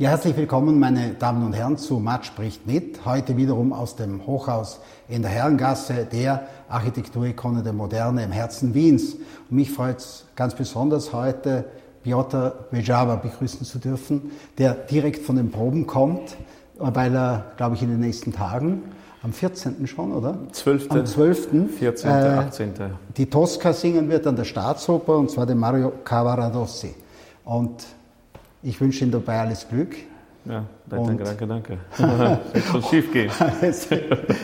Ja, herzlich willkommen, meine Damen und Herren, zu Matt spricht mit. Heute wiederum aus dem Hochhaus in der Herrengasse, der Architekturikone der Moderne im Herzen Wiens. Und mich freut es ganz besonders heute, Piotr Bejava begrüßen zu dürfen, der direkt von den Proben kommt, weil er, glaube ich, in den nächsten Tagen am 14. schon, oder? 12. Am 12. 14., 18. Äh, die Tosca singen wird an der Staatsoper, und zwar den Mario Cavaradossi. Und ich wünsche Ihnen dabei alles Glück. Ja, danke, danke, danke. Schon schief gehen.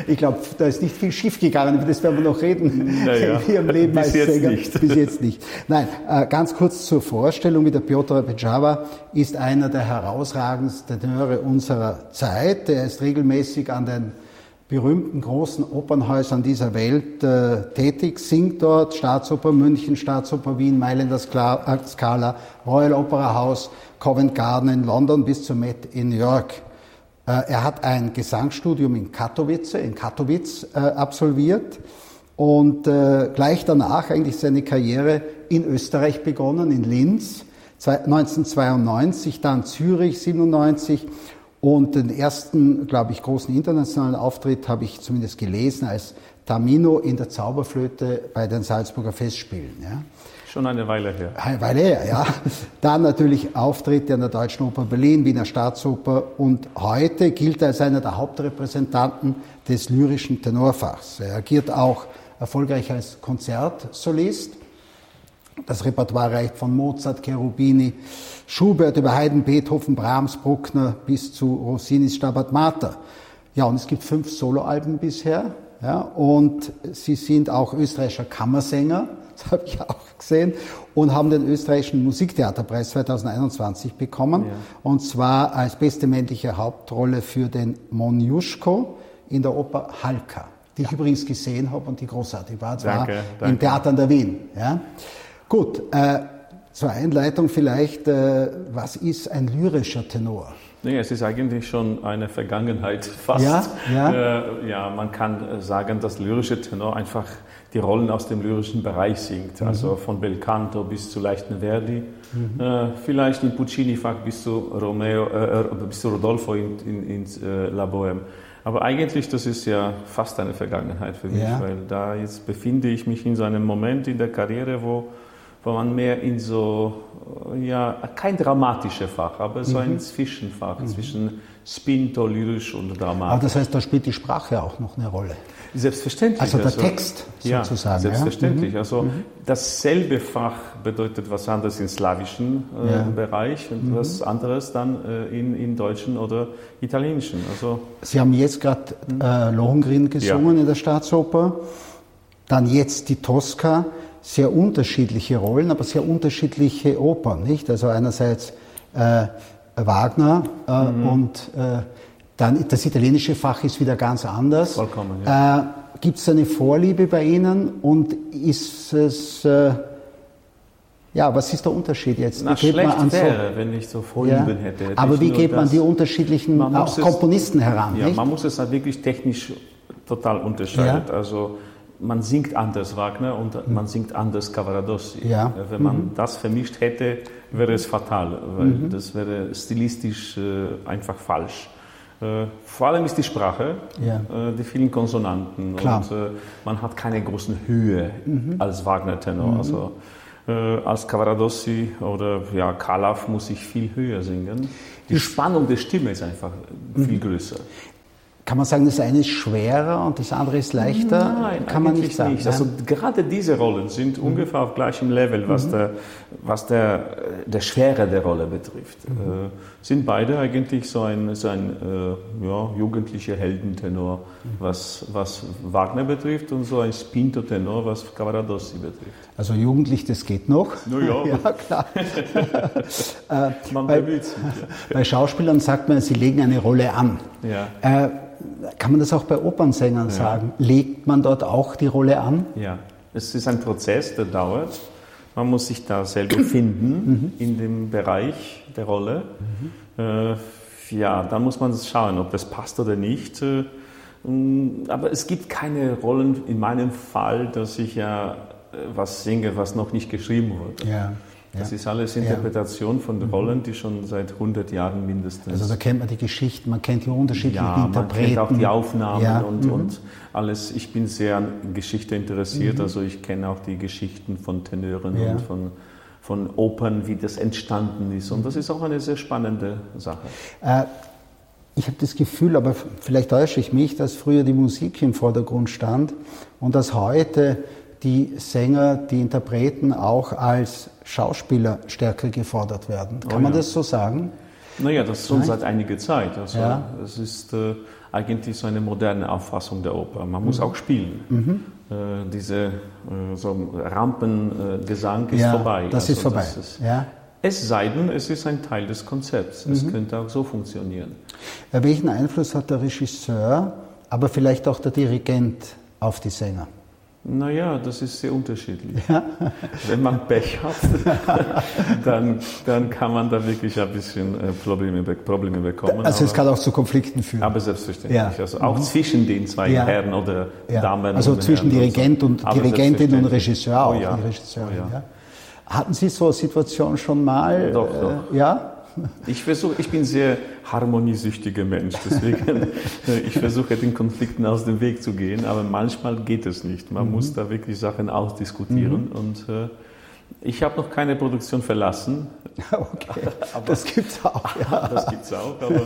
ich glaube, da ist nicht viel schief gegangen, über das werden wir noch reden naja, in Ihrem Leben bis als jetzt Sänger. Nicht. Bis jetzt nicht. Nein, äh, ganz kurz zur Vorstellung. Mit der Piotr Pejava ist einer der herausragendsten Tenöre unserer Zeit. Er ist regelmäßig an den berühmten großen Opernhäusern dieser Welt äh, tätig, singt dort Staatsoper München, Staatsoper Wien, Mailänder Scala, Royal Opera House, Covent Garden in London bis zur Met in New York. Äh, er hat ein Gesangsstudium in Katowice, in Katowice äh, absolviert und äh, gleich danach eigentlich seine Karriere in Österreich begonnen, in Linz, 1992, dann Zürich 97 und den ersten, glaube ich, großen internationalen Auftritt habe ich zumindest gelesen als Tamino in der Zauberflöte bei den Salzburger Festspielen. Ja. Schon eine Weile her. Eine Weile her, ja. Dann natürlich Auftritte an der Deutschen Oper Berlin, Wiener Staatsoper und heute gilt er als einer der Hauptrepräsentanten des lyrischen Tenorfachs. Er agiert auch erfolgreich als Konzertsolist. Das Repertoire reicht von Mozart, Cherubini, Schubert über Haydn, Beethoven, Brahms, Bruckner bis zu Rossinis Stabat Mater. Ja, und es gibt fünf Soloalben bisher. Ja, und sie sind auch österreichischer Kammersänger, das habe ich auch gesehen, und haben den österreichischen Musiktheaterpreis 2021 bekommen. Ja. Und zwar als beste männliche Hauptrolle für den Monjuschko in der Oper Halka, die ja. ich übrigens gesehen habe und die großartig war. Zwar danke, danke. im Theater an der Wien. Ja. Gut, äh, zur Einleitung vielleicht, äh, was ist ein lyrischer Tenor? Nee, es ist eigentlich schon eine Vergangenheit fast. Ja, ja. Äh, ja man kann sagen, dass lyrische Tenor einfach die Rollen aus dem lyrischen Bereich singt. Mhm. Also von Belcanto bis zu leichten Verdi. Mhm. Äh, vielleicht in Puccini-Fach bis zu Romeo, äh, bis zu Rodolfo in, in, in äh, La Bohème. Aber eigentlich, das ist ja fast eine Vergangenheit für mich, ja. weil da jetzt befinde ich mich in so einem Moment in der Karriere, wo wo man mehr in so, ja, kein dramatisches Fach, aber so ein mhm. Zwischenfach mhm. zwischen Spinto, lyrisch und dramatisch. Aber das heißt, da spielt die Sprache auch noch eine Rolle. Selbstverständlich. Also der also, Text sozusagen. Ja, selbstverständlich. Ja? Also mhm. dasselbe Fach bedeutet was anderes im slawischen äh, ja. Bereich und mhm. was anderes dann äh, in, in deutschen oder italienischen. Also, Sie haben jetzt gerade mhm. äh, Lohengrin gesungen ja. in der Staatsoper, dann jetzt die Tosca sehr unterschiedliche Rollen, aber sehr unterschiedliche Opern, nicht? Also einerseits äh, Wagner äh, mhm. und äh, dann das italienische Fach ist wieder ganz anders. Vollkommen. Ja. Äh, Gibt es eine Vorliebe bei Ihnen und ist es äh, ja, was ist der Unterschied jetzt? Na, wie schlecht man wäre, so, wenn ich so Vorlieben ja, hätte. hätte aber wie geht man die unterschiedlichen auch Komponisten es, heran? Ja, nicht? man muss es halt wirklich technisch total unterscheiden. Ja. Also man singt anders Wagner und mhm. man singt anders Cavaradossi. Ja. Äh, wenn man mhm. das vermischt hätte, wäre es fatal, weil mhm. das wäre stilistisch äh, einfach falsch. Äh, vor allem ist die Sprache, ja. äh, die vielen Konsonanten Klar. und äh, man hat keine großen Höhe mhm. als Wagner-Tenor. Mhm. Also, äh, als Cavaradossi oder ja, Kalaf muss ich viel höher singen. Die Spannung der Stimme ist einfach viel größer. Kann man sagen, das eine ist schwerer und das andere ist leichter? Nein, kann man nicht sagen. Nicht. Also gerade diese Rollen sind mhm. ungefähr auf gleichem Level, was, mhm. der, was der, der Schwere der Rolle betrifft. Mhm. Sind beide eigentlich so ein, so ein äh, ja, jugendlicher Heldentenor, was, was Wagner betrifft und so ein Spinto-Tenor, was Cavaradossi betrifft. Also jugendlich, das geht noch. No, ja. ja, klar. äh, man bei, bei Schauspielern sagt man, sie legen eine Rolle an. Ja. Äh, kann man das auch bei Opernsängern ja. sagen? Legt man dort auch die Rolle an? Ja, es ist ein Prozess, der dauert. Man muss sich da selber finden mhm. in dem Bereich der Rolle. Mhm. Äh, ja, dann muss man schauen, ob das passt oder nicht. Äh, aber es gibt keine Rollen in meinem Fall, dass ich ja äh, was singe, was noch nicht geschrieben wurde. Ja. Das ist alles Interpretation von mhm. Rollen, die schon seit 100 Jahren mindestens. Also da kennt man die Geschichten, man kennt die unterschiedlichen ja, Interpreten. Man kennt auch die Aufnahmen ja. und, mhm. und alles. Ich bin sehr an Geschichte interessiert, mhm. also ich kenne auch die Geschichten von Tenören ja. und von, von Opern, wie das entstanden ist. Und das ist auch eine sehr spannende Sache. Äh, ich habe das Gefühl, aber vielleicht täusche ich mich, dass früher die Musik im Vordergrund stand und dass heute die Sänger, die Interpreten auch als Schauspieler stärker gefordert werden. Kann oh, man das so sagen? Naja, das schon seit einiger Zeit. Also ja. es ist äh, eigentlich so eine moderne Auffassung der Oper. Man muss mhm. auch spielen. Mhm. Äh, diese äh, so Rampengesang ist ja, vorbei. Das also ist vorbei. Das ist, ja. Es sei denn, es ist ein Teil des Konzepts. Es mhm. könnte auch so funktionieren. Welchen Einfluss hat der Regisseur, aber vielleicht auch der Dirigent auf die Sänger? Naja, das ist sehr unterschiedlich. Ja. Wenn man Pech hat, dann, dann kann man da wirklich ein bisschen äh, Probleme, Probleme bekommen. Also es kann auch zu Konflikten führen. Aber selbstverständlich. Ja. Also auch mhm. zwischen den zwei ja. Herren oder Damen. Also zwischen Herren Dirigent und, so. und Dirigentin und Regisseur auch. Oh ja. Oh Hatten Sie so eine Situation schon mal? Doch, doch. Äh, ja? Ich versuche, ich bin sehr harmoniesüchtiger Mensch, deswegen ich versuche den Konflikten aus dem Weg zu gehen, aber manchmal geht es nicht. Man mhm. muss da wirklich Sachen ausdiskutieren mhm. und äh, ich habe noch keine Produktion verlassen. Okay, aber, das gibt's auch. Ja. Das gibt's auch, aber,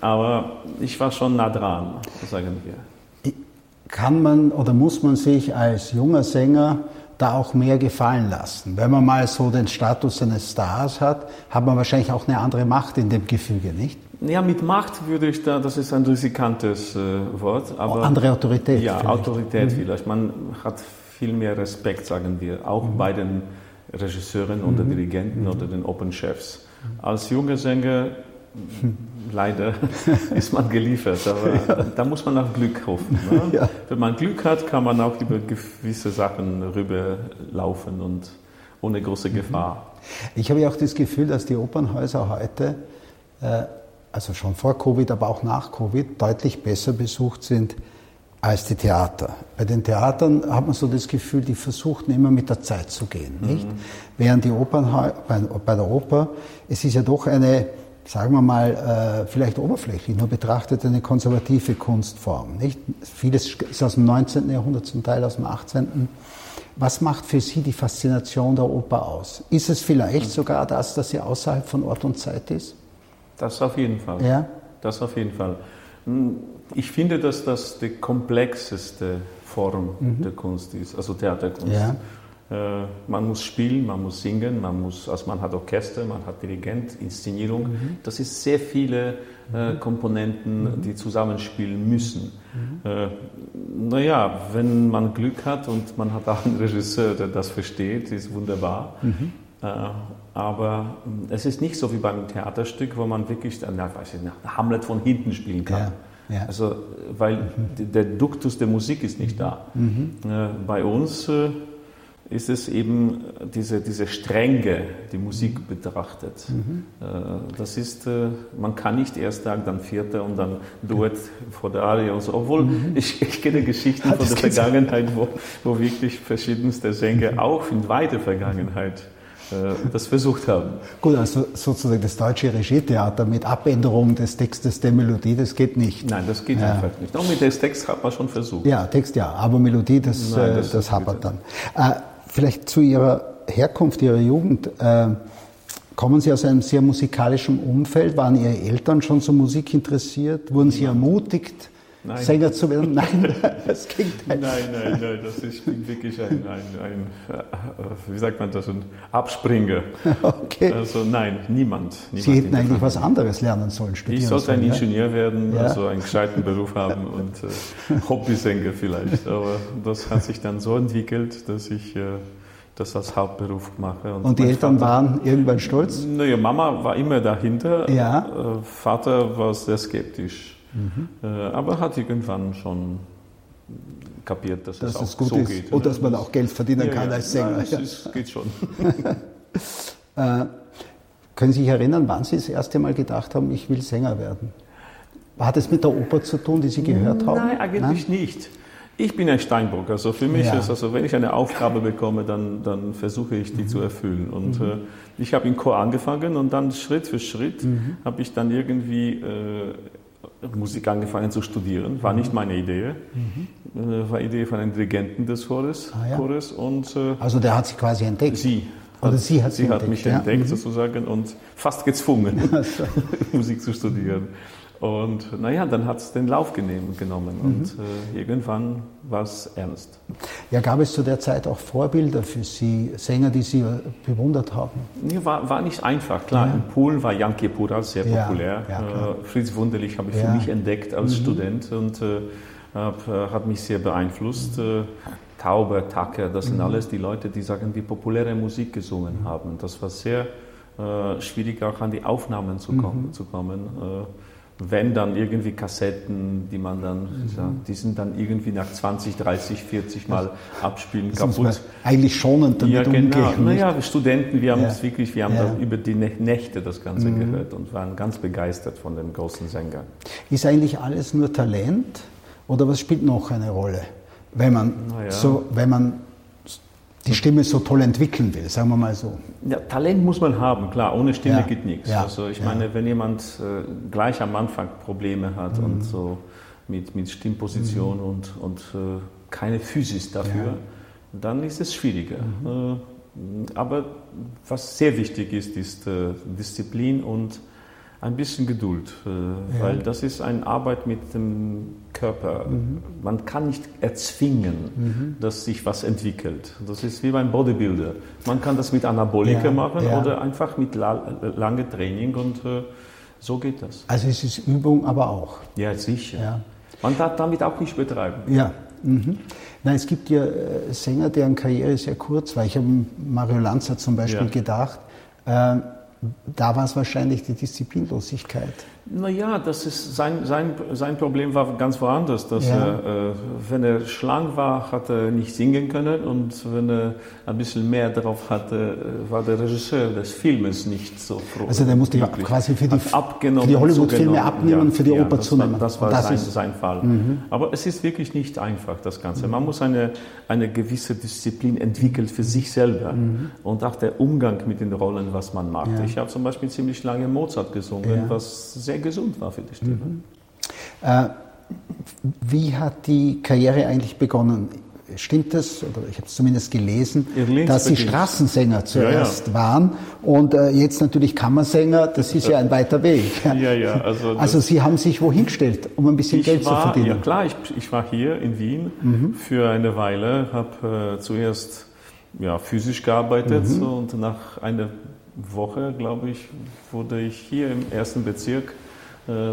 aber ich war schon nah dran, sagen wir. Kann man oder muss man sich als junger Sänger da auch mehr gefallen lassen. Wenn man mal so den Status eines Stars hat, hat man wahrscheinlich auch eine andere Macht in dem Gefüge, nicht? Ja, mit Macht würde ich da, das ist ein riskantes äh, Wort. Aber, andere Autorität. Ja, vielleicht. Autorität mhm. vielleicht. Man hat viel mehr Respekt, sagen wir, auch mhm. bei den Regisseuren oder mhm. Dirigenten oder den Open-Chefs. Als junger Sänger leider ist man geliefert, aber ja. da muss man nach Glück hoffen. Ne? Ja. Wenn man Glück hat, kann man auch über gewisse Sachen rüberlaufen und ohne große mhm. Gefahr. Ich habe ja auch das Gefühl, dass die Opernhäuser heute, äh, also schon vor Covid, aber auch nach Covid, deutlich besser besucht sind als die Theater. Bei den Theatern hat man so das Gefühl, die versuchten immer mit der Zeit zu gehen, nicht? Mhm. Während die Opernhäuser, bei, bei der Oper, es ist ja doch eine sagen wir mal, äh, vielleicht oberflächlich nur betrachtet, eine konservative Kunstform. Nicht? Vieles ist aus dem 19. Jahrhundert, zum Teil aus dem 18. Was macht für Sie die Faszination der Oper aus? Ist es vielleicht hm. sogar das, dass sie außerhalb von Ort und Zeit ist? Das auf jeden Fall. Ja? Das auf jeden Fall. Hm, ich finde, dass das die komplexeste Form mhm. der Kunst ist, also Theaterkunst. Ja. Äh, man muss spielen, man muss singen, man, muss, also man hat Orchester, man hat Dirigent, Inszenierung. Mhm. Das ist sehr viele äh, mhm. Komponenten, mhm. die zusammenspielen müssen. Mhm. Äh, naja, wenn man Glück hat und man hat auch einen Regisseur, der das versteht, ist wunderbar. Mhm. Äh, aber äh, es ist nicht so wie beim Theaterstück, wo man wirklich na, weiß ich Hamlet von hinten spielen kann. Ja. Ja. Also, weil mhm. der Duktus der Musik ist nicht da. Äh, bei uns ist es eben diese, diese Strenge, die Musik betrachtet. Mhm. Äh, das ist, äh, man kann nicht erst sagen, dann Vierter und dann Duett vor der Arie und so. Obwohl mhm. ich, ich kenne Geschichten von der Vergangenheit, wo, wo wirklich verschiedenste Sänger mhm. auch in weiter Vergangenheit äh, das versucht haben. Gut, also sozusagen das deutsche Regietheater mit Abänderung des Textes der Melodie, das geht nicht. Nein, das geht ja. einfach nicht. Auch mit dem Text hat man schon versucht. Ja, Text ja, aber Melodie, das, Nein, das, das hapert dann. Vielleicht zu Ihrer Herkunft, Ihrer Jugend. Äh, kommen Sie aus einem sehr musikalischen Umfeld? Waren Ihre Eltern schon so Musik interessiert? Wurden Sie ermutigt, nein. Sänger zu werden? Nein, das Gegenteil. Nein, nein, nein, das ist, wirklich ein, ein, ein, äh, wie sagt man das, ein Abspringer. Okay. Also nein, niemand. niemand Sie hätten eigentlich was anderes lernen sollen, studieren Ich sollte ein Ingenieur ja? werden, ja. also einen gescheiten Beruf haben und äh, Hobbysänger vielleicht. Aber das hat sich dann so entwickelt, dass ich äh, das als Hauptberuf mache. Und, und die Eltern Vater, waren irgendwann stolz? Naja, Mama war immer dahinter. Ja. Äh, Vater war sehr skeptisch. Mhm. Äh, aber hat irgendwann schon kapiert, dass, dass es, es gut so ist geht. Und dass man auch Geld verdienen ja, kann ja. als Sänger. Nein, es ja. geht schon. äh, können Sie sich erinnern, wann Sie das erste Mal gedacht haben, ich will Sänger werden? Hat es mit der Oper zu tun, die Sie gehört haben? Nein, eigentlich Nein? nicht. Ich bin ein Steinbock. Also für mich Ja. ist, also wenn ich eine Aufgabe bekomme, dann, dann versuche ich die zu erfüllen. Und äh, ich habe in Chor angefangen und dann Schritt für Schritt habe ich dann irgendwie äh, Musik angefangen zu studieren. War nicht meine Idee. Äh, war Idee von einem Dirigenten des Chores. Ah, ja. Chores und äh, Also der hat sie quasi entdeckt. sie. Oder sie hat sie sie hat entdeckt, mich ja. entdeckt Mhm. sozusagen und fast gezwungen, Also, Musik zu studieren. Und naja, dann hat es den Lauf genehm, genommen Mhm. und äh, irgendwann war es ernst. ja, gab es zu der Zeit auch Vorbilder für Sie, Sänger, die Sie äh, bewundert haben? Ja, war, war nicht einfach, klar. In Polen war Jan Kepura sehr Ja, populär. ja, äh, Fritz Wunderlich habe ich Ja. Mhm. für mich entdeckt als Student und äh, hab, äh, hat mich sehr beeinflusst. Äh, Tauber, Tucker, das Mhm. sind alles die Leute, die sagen, die populäre Musik gesungen haben. Das war sehr schwierig, auch an die Aufnahmen zu kommen. Mhm. Zu kommen. Wenn dann irgendwie Kassetten, die man dann, Mhm. ja, die sind dann irgendwie nach 20, 30, 40 Mal abspielen Das kaputt. eigentlich schonend damit Ja, genau. umgehen. Naja, wir Studenten, wir haben Ja. es wirklich, wir haben Ja. Mhm. über die Nä- Nächte das Ganze gehört und waren ganz begeistert von dem großen Sänger. Ist eigentlich alles nur Talent oder was spielt noch eine Rolle, wenn man, Na ja. so, wenn man die Stimme so toll entwickeln will, sagen wir mal so? Ja, Talent muss man haben, klar, ohne Stimme Ja. geht nichts. Ja. Also ich meine, wenn jemand äh, gleich am Anfang Probleme hat Mhm. und so mit, mit Stimmposition und, und äh, keine Physis dafür, dann ist es schwieriger. Mhm. Äh, aber was sehr wichtig ist, ist äh, Disziplin und ein bisschen Geduld, äh, weil das ist eine Arbeit mit dem Körper. Mhm. Man kann nicht erzwingen, dass sich was entwickelt. Das ist wie beim Bodybuilder. Man kann das mit Anabolika Ja, machen ja. oder einfach mit la lange Training und äh, so geht das. Also es ist Übung, aber auch. Ja, sicher. Ja. Man darf damit auch nicht betreiben. Ja. Mhm. Na, es gibt ja äh, Sänger, deren Karriere sehr kurz war. Ich habe Mario Lanza zum Beispiel gedacht. Äh, da war es wahrscheinlich die Disziplinlosigkeit. Naja, das ist sein, sein, sein Problem war ganz woanders. Dass Ja. er, äh, wenn er schlank war, hat er nicht singen können und wenn er ein bisschen mehr drauf hatte, äh, war der Regisseur des Filmes nicht so froh. Also der musste glücklich. quasi für die- für die Hollywood-Filme abnehmen, für die Oper das zunehmen. War, das war das sein, Mhm. sein Fall. Aber es ist wirklich nicht einfach, das Ganze. Man muss eine, eine gewisse Disziplin entwickeln für sich selber und auch der Umgang mit den Rollen, was man macht. Mhm. Ja. Ich habe zum Beispiel ziemlich lange Mozart gesungen, Ja. was sehr gesund war für die Stimme. Äh, wie hat die Karriere eigentlich begonnen? Stimmt es, oder ich habe es zumindest gelesen, dass Sie. Straßensänger zuerst waren und äh, jetzt natürlich Kammersänger, das ist ja ein weiter Weg. Ja, ja, also, Also Sie haben sich wohin gestellt, um ein bisschen Geld ich zu war, verdienen? Ja klar, ich, ich war hier in Wien Mhm. für eine Weile, habe äh, zuerst ja, physisch gearbeitet Mhm. und nach einer Woche, glaube ich, wurde ich hier im ersten Bezirk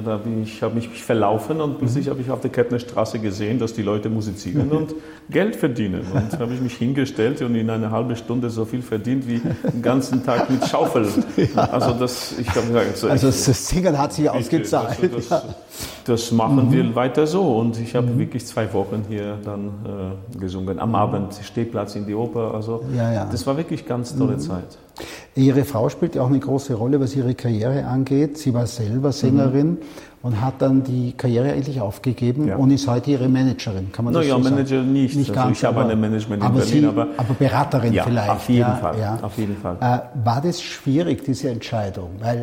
da bin ich, habe mich verlaufen und Mhm. plötzlich habe ich auf der Kettner Straße gesehen, dass die Leute musizieren und Geld verdienen. Und habe ich mich hingestellt und in einer halben Stunde so viel verdient wie den ganzen Tag mit Schaufel. Also das, ich habe gesagt, so, Also ich- das Singen hat sich ausgezahlt. also das, das machen wir weiter so. Und ich habe wirklich zwei Wochen hier dann äh, gesungen. Am Abend Stehplatz in die Oper. Also Ja, ja. das war wirklich ganz tolle Zeit. Ihre Frau spielt ja auch eine große Rolle, was ihre Karriere angeht. Sie war selber Sängerin und hat dann die Karriere eigentlich aufgegeben Ja. und ist heute ihre Managerin. Kann man das Naja, so sagen? Manager nicht. Nicht Also ganz, ich habe aber- eine Management in aber Berlin, Sie, aber- aber Beraterin Ja, vielleicht. auf jeden ja, Fall, Ja. auf jeden Fall. Äh, war das schwierig, diese Entscheidung? Weil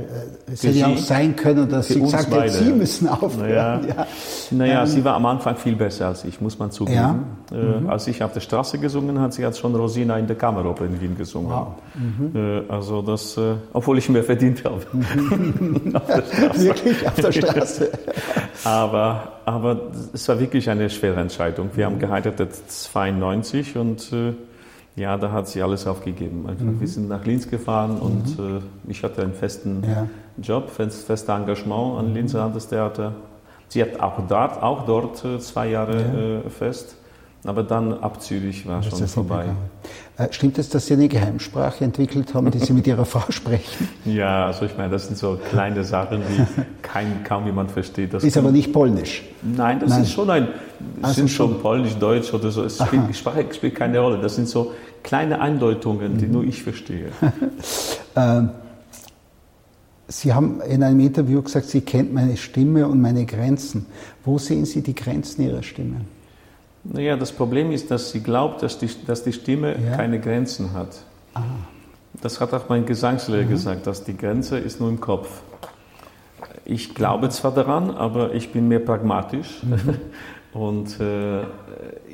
äh, es hätte ja auch sein können, dass Sie gesagt beide, Sie müssen aufhören. Naja, Ja. naja Ähm, sie war am Anfang viel besser als ich, muss man zugeben. Ja? Mhm. Äh, als ich auf der Straße gesungen hat, sie hat schon Rosina in der Kammeroper in Wien gesungen. Wow. Mhm. Äh, also das, äh, obwohl ich mehr verdient habe. auf der Straße. Wirklich auf der Straße. Aber, aber es war wirklich eine schwere Entscheidung. Wir haben geheiratet 92 und äh, ja, da hat sie alles aufgegeben. Einfach, Wir sind nach Linz gefahren und äh, ich hatte einen festen Ja. Job, fest, festes Engagement an Linzer Landestheater. Sie hat auch dort, auch dort äh, zwei Jahre äh, fest, aber dann ab Zürich war schon vorbei. Äh, Stimmt es, dass Sie eine Geheimsprache entwickelt haben, die Sie mit Ihrer Frau sprechen? Ja, also ich meine, das sind so kleine Sachen, die kein, kaum jemand versteht. Das Ist aber nicht polnisch. Nein, das Nein. ist schon ein, Also sind schon- Polnisch, Deutsch oder so. Es spielt, die Sprache spielt keine Rolle. Das sind so kleine Andeutungen, Mhm. die nur ich verstehe. Ähm, Sie haben in einem Interview gesagt, Sie kennt meine Stimme und meine Grenzen. Wo sehen Sie die Grenzen Ihrer Stimme? Naja, das Problem ist, dass sie glaubt, dass die, dass die Stimme Ja. keine Grenzen hat. Das hat auch mein Gesangslehrer gesagt, dass die Grenze ist nur im Kopf. Ich glaube zwar daran, aber ich bin mehr pragmatisch und äh,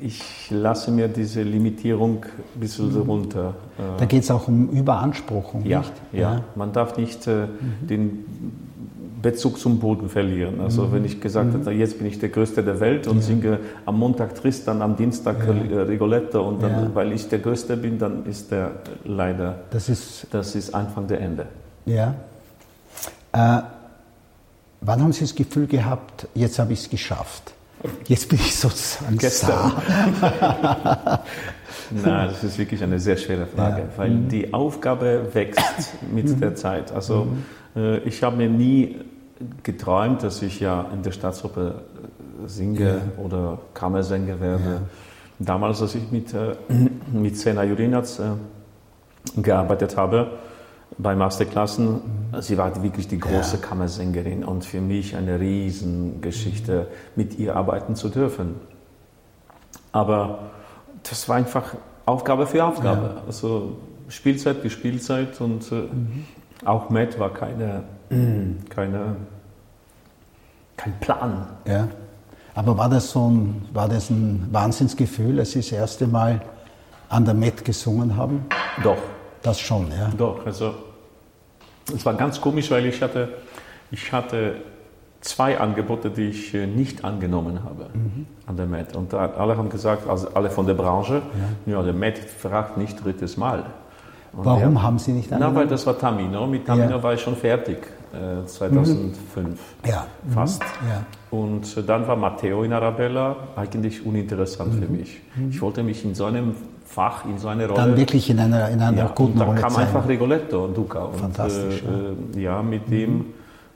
ich lasse mir diese Limitierung ein bisschen so runter. Äh, Da geht es auch um Überanspruchung, ja, nicht? ja, man darf nicht äh, den Bezug zum Boden verlieren. Also wenn ich gesagt hätte, jetzt bin ich der Größte der Welt und singe am Montag Tristan, am Dienstag äh, Rigoletto und dann, Ja. weil ich der Größte bin, dann ist der leider, Das ist, das ist Anfang der Ende. ja. Äh, wann haben Sie das Gefühl gehabt, jetzt habe ich es geschafft? Jetzt bin ich sozusagen Gestern. Nein, das ist wirklich eine sehr schwere Frage, Ja. weil die Aufgabe wächst mit der Zeit. Also äh, ich habe mir nie geträumt, dass ich ja in der Staatsoper äh, singe oder Kammersänger werde. Damals, als ich mit, äh, mit Sena Jurinac äh, gearbeitet habe, bei Masterklassen, sie war wirklich die große Kammersängerin und für mich eine Riesengeschichte, mit ihr arbeiten zu dürfen. Aber das war einfach Aufgabe für Aufgabe. Also Spielzeit für Spielzeit und äh, auch Matt war keine, keine, kein Plan. Ja. Aber war das so ein, war das ein Wahnsinnsgefühl, als Sie das erste Mal an der Met gesungen haben? Doch, Das schon, ja. doch. Also es war ganz komisch, weil ich hatte, ich hatte zwei Angebote, die ich äh, nicht angenommen habe an der Met. Und alle haben gesagt, also alle von der Branche, ja, der Met fragt nicht drittes Mal. Und Warum der- haben Sie nicht Na, weil angenommen? das war Tamino. Mit Tamino Ja. war ich schon fertig, äh, 2005 Ja. fast. Ja. Und äh, dann war Matteo in Arabella eigentlich uninteressant für mich. Ich wollte mich in so einem Fach, in so einer Rolle... Dann wirklich in einer, in einer ja, guten dann Rolle kam zeigen. einfach Rigoletto und Duca. Und, Fantastisch, Äh, äh, ja, mit dem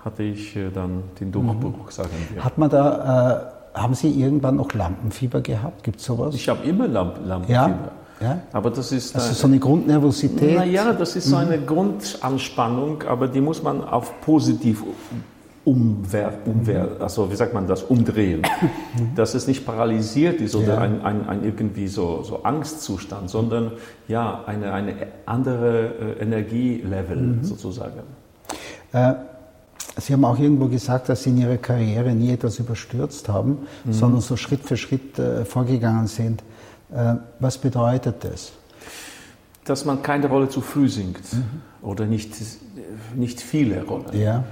hatte ich äh, dann den Durchbruch, sagen wir. Hat man da, äh, haben Sie irgendwann noch Lampenfieber gehabt? Gibt es sowas? Ich habe immer Lamp Lampenfieber. ja? ja? Aber das ist... Also äh, so eine Grundnervosität? Naja, das ist so eine Grundanspannung, aber die muss man auf positiv umwer, umwer, also wie sagt man das, umdrehen. Dass es nicht paralysiert ist oder Ja. ein, ein, ein irgendwie so, so Angstzustand, sondern ja, eine, eine andere äh, Energielevel sozusagen. Äh, Sie haben auch irgendwo gesagt, dass Sie in Ihrer Karriere nie etwas überstürzt haben, Mhm. sondern so Schritt für Schritt äh, vorgegangen sind. Äh, was bedeutet das? Dass man keine Rolle zu früh singt oder nicht, nicht viele Rollen. Ja,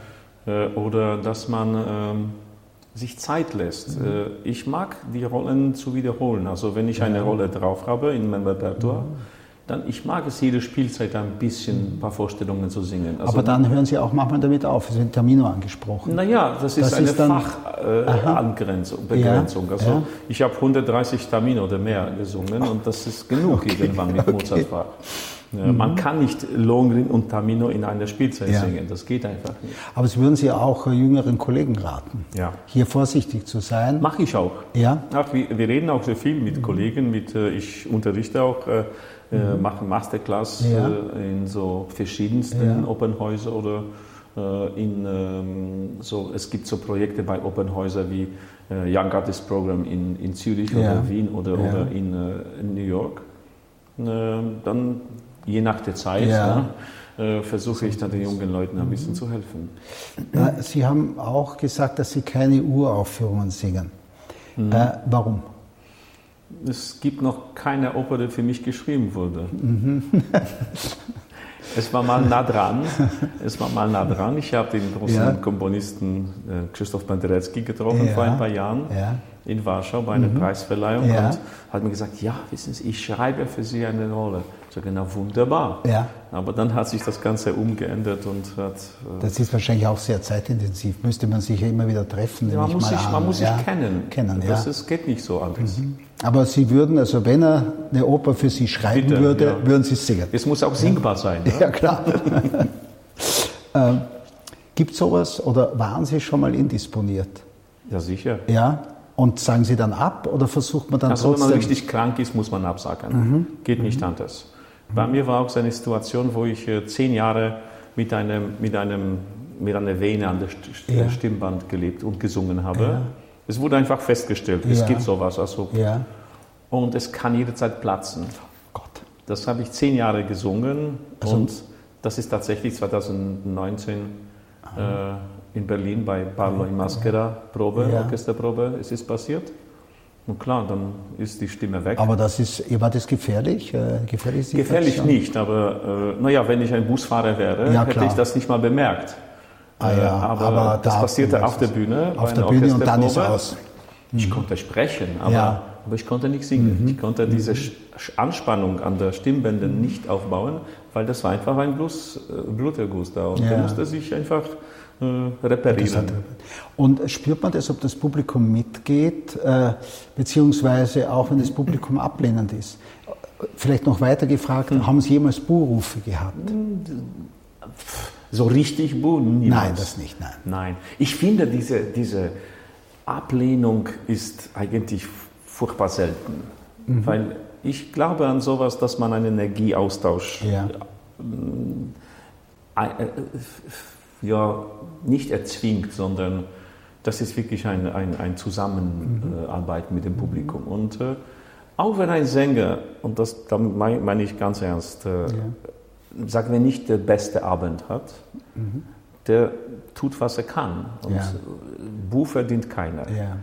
oder dass man ähm, sich Zeit lässt. Äh, ich mag die Rollen zu wiederholen. Also wenn ich eine Rolle drauf habe in meinem Repertoire, dann ich mag es jede Spielzeit ein bisschen ein paar Vorstellungen zu singen. Also, aber dann hören Sie auch manchmal damit auf. Sie sind Termino angesprochen. naja, das ist Das eine ist dann- Fachangrenzung, Begrenzung. Also ja. ich habe 130 Tamino oder mehr gesungen und das ist genug irgendwann mit Mozart. Ja, Man kann nicht Lohengrin und Tamino in einer Spielzeit Ja. singen. Das geht einfach nicht. Aber Sie würden Sie auch äh, jüngeren Kollegen raten, Ja. hier vorsichtig zu sein. Mache ich auch. Ja, Ach, wir, wir reden auch sehr viel mit Kollegen, mit, äh, ich unterrichte auch, äh, äh, mache Masterclass Ja. äh, in so verschiedensten Ja. Opernhäuser oder äh, in ähm, so, es gibt so Projekte bei Opernhäuser wie äh, Young Artist Program in, in Zürich Ja. oder Wien oder, oder in, äh, in New York. Äh, dann, je nach der Zeit, Ja. ne, äh, versuche ich dann den jungen Leuten ein bisschen zu helfen. Sie haben auch gesagt, dass Sie keine Uraufführungen singen. Mhm. Äh, warum? Es gibt noch keine Oper, die für mich geschrieben wurde. es war mal nah dran. Es war mal nah dran. Ich habe den großen Ja. Komponisten äh, Krzysztof Penderecki getroffen Ja. vor ein paar Jahren Ja. in Warschau bei einer Preisverleihung Ja. und hat mir gesagt, ja, wissen Sie, ich schreibe für Sie eine Rolle. Ich sage, na wunderbar. Ja. Aber dann hat sich das Ganze umgeändert und hat... Äh, Das ist wahrscheinlich auch sehr zeitintensiv. Müsste man sich ja immer wieder treffen. ja, man, muss sich, an. man muss sich ja. kennen. Kennen, ja. Mhm. das ist, geht nicht so anders. Aber Sie würden, also wenn er eine Oper für Sie schreiben Bitte, würde, ja. würden Sie es singen. Es muss auch singbar sein. Ne? Ja, klar. ähm, Gibt es sowas oder waren Sie schon mal indisponiert? ja sicher. Ja? Und sagen Sie dann ab oder versucht man dann Also wenn man trotzdem? richtig krank ist, muss man absagen. Geht nicht anders. Bei mir war auch so eine Situation, wo ich äh, zehn Jahre mit, einem, mit, einem, mit einer Vene an der Ja. Stimmband gelebt und gesungen habe. Es wurde einfach festgestellt, es Ja. gibt sowas. Also, Ja. und es kann jederzeit platzen. Gott. Das habe ich zehn Jahre gesungen Also- und das ist tatsächlich 2019 äh, in Berlin bei Parlo in Maschera Probe, Ja. Orchesterprobe, es ist passiert. Und klar, dann ist die Stimme weg. Aber das ist, war das gefährlich? Äh, gefährlich, Gefährlich nicht, aber äh, naja, wenn ich ein Busfahrer wäre, Ja, hätte klar. ich das nicht mal bemerkt. Ah, Äh, ja, aber, aber das da passierte auf der. Bühne. Auf der Bühne und dann ist aus. Ich konnte sprechen, aber, Ja. aber ich konnte nicht singen. Ich konnte diese Sch- Anspannung an der Stimmbänder nicht aufbauen, weil das war einfach ein äh, Bluterguss da. Und Ja. der musste sich einfach äh, reparieren. Und spürt man das, ob das Publikum mitgeht, äh, beziehungsweise auch wenn das Publikum ablehnend ist? Vielleicht noch weiter gefragt, Hm. haben Sie jemals Buhrufe gehabt? So richtig buh, niemals. Nein, das nicht, nein. Nein. Ich finde, diese, diese Ablehnung ist eigentlich furchtbar selten. Mhm. Weil ich glaube an sowas, dass man einen Energieaustausch Ja. Ja, nicht erzwingt, sondern das ist wirklich ein, ein, ein Zusammenarbeiten mit dem Publikum. Und äh, auch wenn ein Sänger, und das damit meine ich ganz ernst, äh, sagen wir nicht der beste Abend hat, der tut, was er kann. Und Ja. Buh verdient keiner. Ja.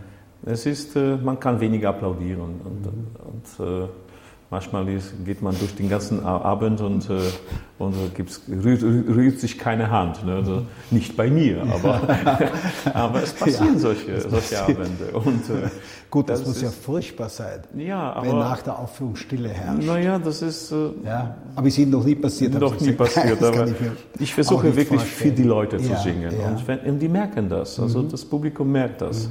Es ist, äh, man kann weniger applaudieren und, und äh, manchmal geht man durch den ganzen Abend und, äh, und äh, gibt's, rührt, rührt sich keine Hand. Ne? Also nicht bei mir, aber, aber es passieren solche, solche Abende. Und, äh, Gut, das, Das muss ja ist- furchtbar sein, ja, wenn aber nach der Aufführung Stille herrscht. naja, das ist äh, Ja, aber ist Ihnen noch nie passiert? noch Sie nie passiert. Aber ich ich versuche wirklich vorstellen. für die Leute zu Ja, singen. ja. Mhm. Und, wenn, und die merken das. Also das Publikum merkt das.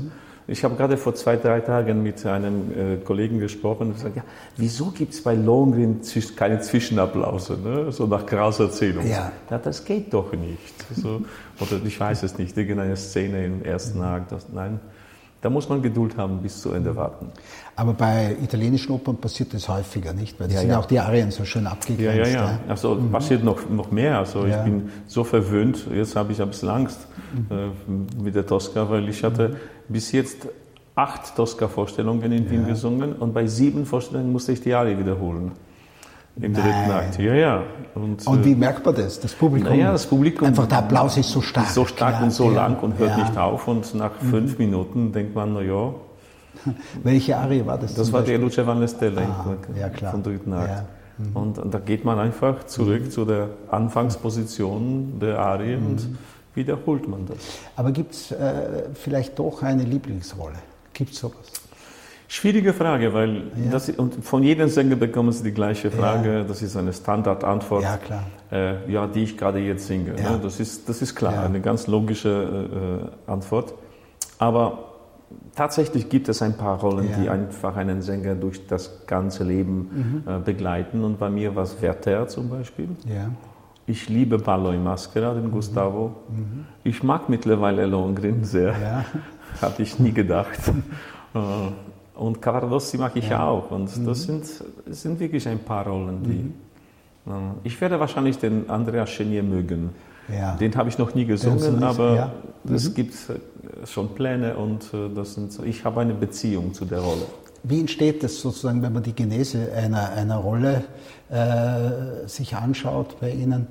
Ich habe gerade vor zwei, drei Tagen mit einem äh, Kollegen gesprochen und gesagt, ja, wieso gibt es bei Lohengrin zwisch- keine Zwischenapplause, ne? so nach Kraus Erzählung? Ja. das geht doch nicht. So, oder ich weiß es nicht, irgendeine Szene im ersten Akt. Das, nein, da muss man Geduld haben, bis zu Ende warten. Aber bei italienischen Opern passiert das häufiger, nicht? Weil da Ja, sind ja. auch die Arien so schön Ja, abgegrenzt. ja, ja. Also passiert noch, noch mehr. Also Ja. ich bin so verwöhnt, jetzt habe ich ein bisschen Angst äh, mit der Tosca, weil ich hatte bis jetzt acht Tosca-Vorstellungen in Wien gesungen und bei sieben Vorstellungen musste ich die Arie wiederholen. Im Nein. dritten Akt. Ja, ja. Und, Und äh, wie merkt man das? Das Publikum? naja, das Publikum Einfach der Applaus ist so stark. ist so stark klar, und so ja. lang und hört Ja. Mhm. nicht auf und nach fünf Minuten denkt man, na ja, Welche Arie war das? das war Beispiel? der Luce van der Stelle Ah, ja, vom dritten Akt. Ja. Mhm. Und, und da geht man einfach zurück zu der Anfangsposition der Arie Mhm. und wiederholt man das. Aber gibt es äh, vielleicht doch eine Lieblingsrolle? Gibt es sowas? Schwierige Frage, weil das, und von jedem Sänger bekommen Sie die gleiche Frage. Das ist eine Standardantwort, Ja, klar. Äh, ja, die ich gerade jetzt singe. Ja. Ne? Das, ist, das ist klar, Ja. eine ganz logische äh, Antwort. Aber tatsächlich gibt es ein paar Rollen, Ja. die einfach einen Sänger durch das ganze Leben Mhm. äh, begleiten. Und bei mir war es Werther zum Beispiel. Ja. Ich liebe Ballo in Maschera, den Gustavo. Ich mag mittlerweile Lohengrin sehr. Mhm. Ja. Hatte ich nie gedacht. Äh, Und Cavaradossi mag ich auch. Und Mhm. das sind, sind wirklich ein paar Rollen, die. äh, Ich werde wahrscheinlich den Andreas Chenier mögen. Ja. Den habe ich noch nie gesungen, aber ja. Mhm. es gibt äh, schon Pläne und das sind, ich habe eine Beziehung zu der Rolle. Wie entsteht das sozusagen, wenn man die Genese einer, einer Rolle äh, sich anschaut bei Ihnen?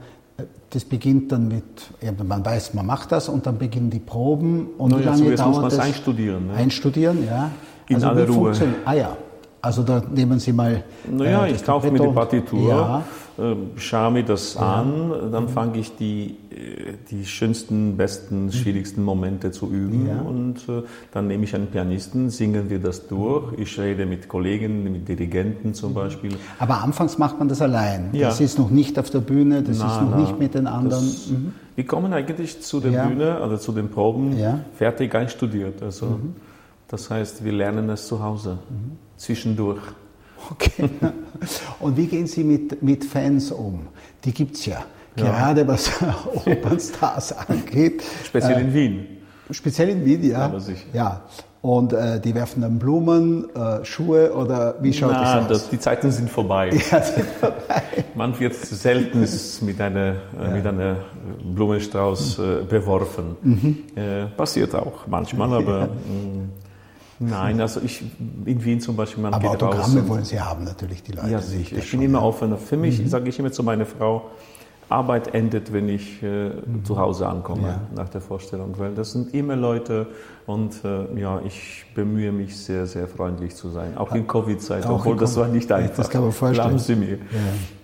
Das beginnt dann mit, ja, man weiß, man macht das und dann beginnen die Proben. Und wie Naja, lange zuerst muss dauert es das? einstudieren. Ne? Einstudieren, ja. In also aller wie Ruhe. Ah ja, also da nehmen Sie mal. Naja, äh, ich kaufe mir die. Partitur, Ja, äh, schaue mir das an, dann fange ich die, äh, die schönsten, besten, schwierigsten Momente zu üben Ja. und äh, dann nehme ich einen Pianisten, singen wir das durch. Ich rede mit Kollegen, mit Dirigenten zum Beispiel. aber anfangs macht man das allein. Ja. Das ist noch nicht auf der Bühne, das Na, ist noch na, nicht mit den anderen. das- Mhm. Wir kommen eigentlich zu der Ja. Bühne oder zu den Proben Ja. Mhm. fertig einstudiert. Also, Das heißt, wir lernen es zu Hause, zwischendurch. Okay. Und wie gehen Sie mit, mit Fans um? Die gibt es ja. Gerade was Opernstars angeht. Speziell in Wien. Speziell in Wien, ja. Ja. Und äh, die werfen dann Blumen, äh, Schuhe oder wie schaut Na, das das, aus? die Zeiten sind vorbei. Ja, sind vorbei. Man wird selten mit einer, äh, mit einer Blumenstrauß äh, beworfen. Mhm. Äh, passiert auch manchmal, aber mh, Nein, also ich in Wien zum Beispiel, man Aber Autogramme wollen Sie haben natürlich, die Leute. Ja, sicher. Ich bin immer offen. Für mich, mhm. sage ich immer zu meiner Frau, Arbeit endet, wenn ich äh, mhm. zu Hause ankomme ja. nach der Vorstellung, weil das sind immer Leute und äh, ja, ich bemühe mich sehr, sehr freundlich zu sein, auch in Covid-Zeiten, obwohl das war nicht einfach. Das kann man vorstellen. Glauben Sie mir.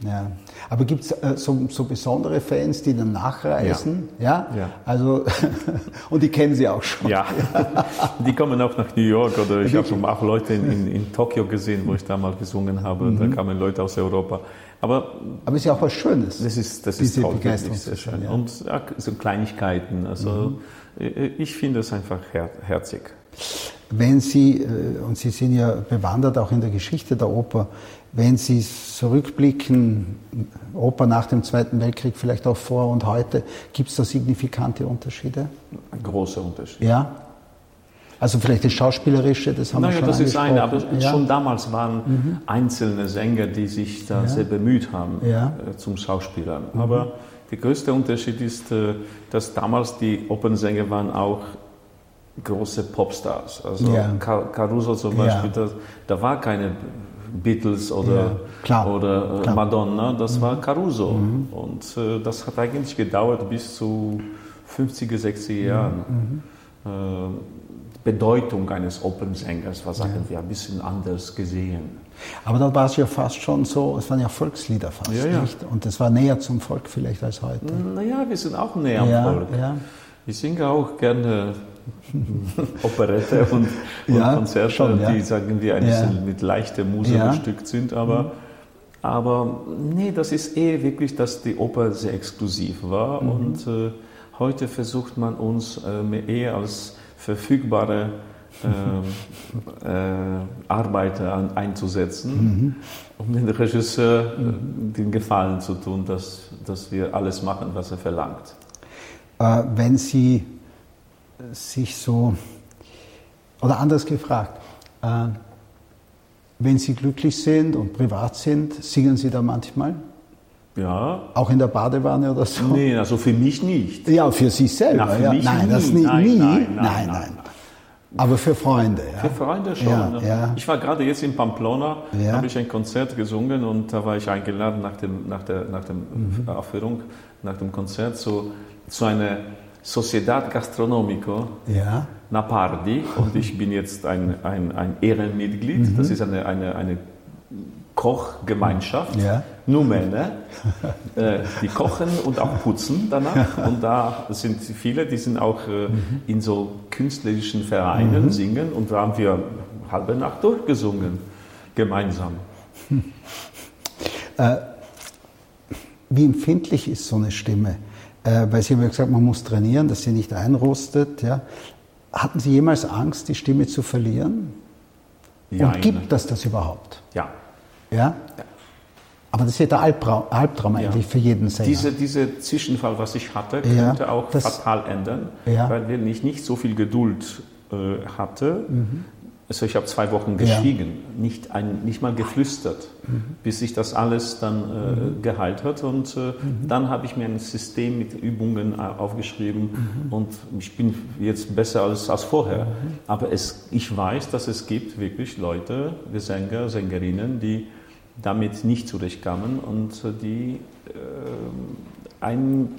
Ja, ja. Aber gibt es äh, so, so, besondere Fans, die dann nachreisen? Ja. ja? Also, und die kennen Sie auch schon. Ja, die kommen auch nach New York oder ich habe schon auch Leute in, in, in, Tokio gesehen, wo ich da mal gesungen habe. Mhm. Da kamen Leute aus Europa. Aber, Aber ist ja auch was Schönes. Das ist, das ist toll, sehr schön. Ja. Und ja, so Kleinigkeiten. Also mhm. ich finde es einfach her herzig. Wenn Sie, äh, und Sie sind ja bewandert auch in der Geschichte der Oper, wenn Sie zurückblicken, Oper nach dem Zweiten Weltkrieg, vielleicht auch vor und heute, gibt es da signifikante Unterschiede? Große Unterschiede. Ja. Also vielleicht das Schauspielerische, das haben naja, wir schon das ist eine, aber ja. schon damals waren mhm. einzelne Sänger, die sich da ja. sehr bemüht haben ja. äh, zum Schauspielern. Mhm. Aber der größte Unterschied ist, äh, dass damals die Opernsänger waren auch große Popstars. Also Caruso zum Beispiel, da, da war keine Beatles oder, klar, oder äh, klar. Madonna, das mhm. war Caruso. Mhm. Und äh, das hat eigentlich gedauert bis zu 50er, 60er Jahren. Mhm. Äh, Bedeutung eines Opernsängers war, sagen ja. wir, ein bisschen anders gesehen. Aber da war es ja fast schon so, es waren ja Volkslieder fast, ja, ja. nicht? Und es war näher zum Volk vielleicht als heute. Naja, wir sind auch näher am Volk. Ich singe auch gerne Operette und, und Konzerte, schon, die, sagen wir, ein bisschen mit leichter Musik bestückt sind, aber... Mhm. Aber nee, das ist eher wirklich, dass die Oper sehr exklusiv war mhm. und äh, heute versucht man uns äh, eher als verfügbare äh, äh, Arbeiter an, einzusetzen, mhm. um den Regisseur mhm. den Gefallen zu tun, dass, dass wir alles machen, was er verlangt. Äh, wenn Sie sich so, oder anders gefragt, äh, wenn Sie glücklich sind und privat sind, singen Sie da manchmal? Ja. Auch in der Badewanne oder so? Nee, also für mich nicht. Ja, für sich selber. Na, für ja. mich nein, nie. das nie. Nein, nie. Nein, nein, nein, nein, Aber für Freunde, ja. Für Freunde schon. Ja, ja. Ich war gerade jetzt in Pamplona, ja. habe ich ein Konzert gesungen und da war ich eingeladen nach, dem, nach der nach dem mhm. Aufführung, nach dem Konzert zu, zu einer Sociedad Gastronomico ja. Napardi und ich bin jetzt ein, ein, ein Ehrenmitglied. Mhm. Das ist eine, eine, eine Kochgemeinschaft, ja. nur Männer, äh, die kochen und auch putzen danach. Und da sind viele, die sind auch äh, mhm. in so künstlerischen Vereinen, mhm. singen und da haben wir halbe Nacht durchgesungen, gemeinsam. Äh, wie empfindlich ist so eine Stimme? Äh, weil Sie haben ja gesagt, man muss trainieren, dass sie nicht einrostet. Ja. Hatten Sie jemals Angst, die Stimme zu verlieren? Ja, Und gibt es das überhaupt? Ja. Ja? ja. Aber das ist ja der Albtraum, Albtraum eigentlich ja. für jeden Sänger. Diese, diese Zwischenfall, was ich hatte, könnte ja, auch fatal ändern, weil ich nicht so viel Geduld äh, hatte, mhm. Also ich habe zwei Wochen geschwiegen, ja. nicht, ein, nicht mal geflüstert, mhm. bis sich das alles dann äh, mhm. geheilt hat. Und äh, mhm. dann habe ich mir ein System mit Übungen äh, aufgeschrieben mhm. und ich bin jetzt besser als, als vorher. Mhm. Aber es, ich weiß, dass es gibt wirklich Leute, Sänger, Sängerinnen, die damit nicht zurechtkamen und äh, die äh, ein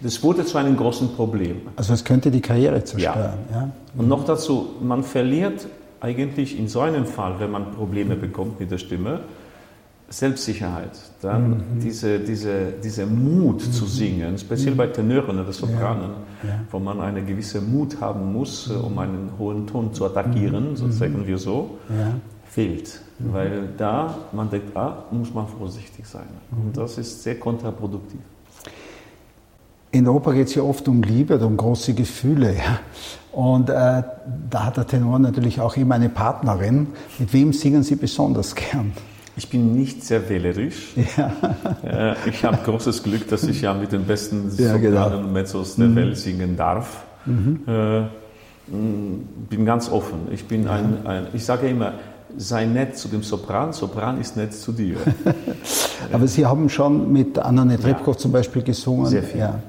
das wurde zu einem großen Problem. Also es könnte die Karriere zerstören. Ja. ja. Und noch dazu, man verliert eigentlich in so einem Fall, wenn man Probleme bekommt mit der Stimme, Selbstsicherheit, dann mhm. diese, diese, dieser Mut mhm. zu singen, speziell bei Tenören oder Sopranen, ja. Ja. wo man einen gewissen Mut haben muss, äh, um einen hohen Ton zu attackieren, mhm. so sagen wir so, ja. fehlt. Mhm. Weil da man denkt, ah, muss man vorsichtig sein. Und mhm. das ist sehr kontraproduktiv. In der Oper geht es ja oft um Liebe oder um große Gefühle. Ja. Und äh, da hat der Tenor natürlich auch immer eine Partnerin. Mit wem singen Sie besonders gern? Ich bin nicht sehr wählerisch. Ja. Äh, ich habe großes Glück, dass ich ja mit den besten ja, genau. und Mezzos der mhm. Welt singen darf. Mhm. Äh, bin ganz offen. Ich bin ja. ein, ein, ich sage immer, sei nett zu dem Sopran, Sopran ist nett zu dir. Aber Sie haben schon mit Anna Netrebko ja. zum Beispiel gesungen. Sehr viel. Ja.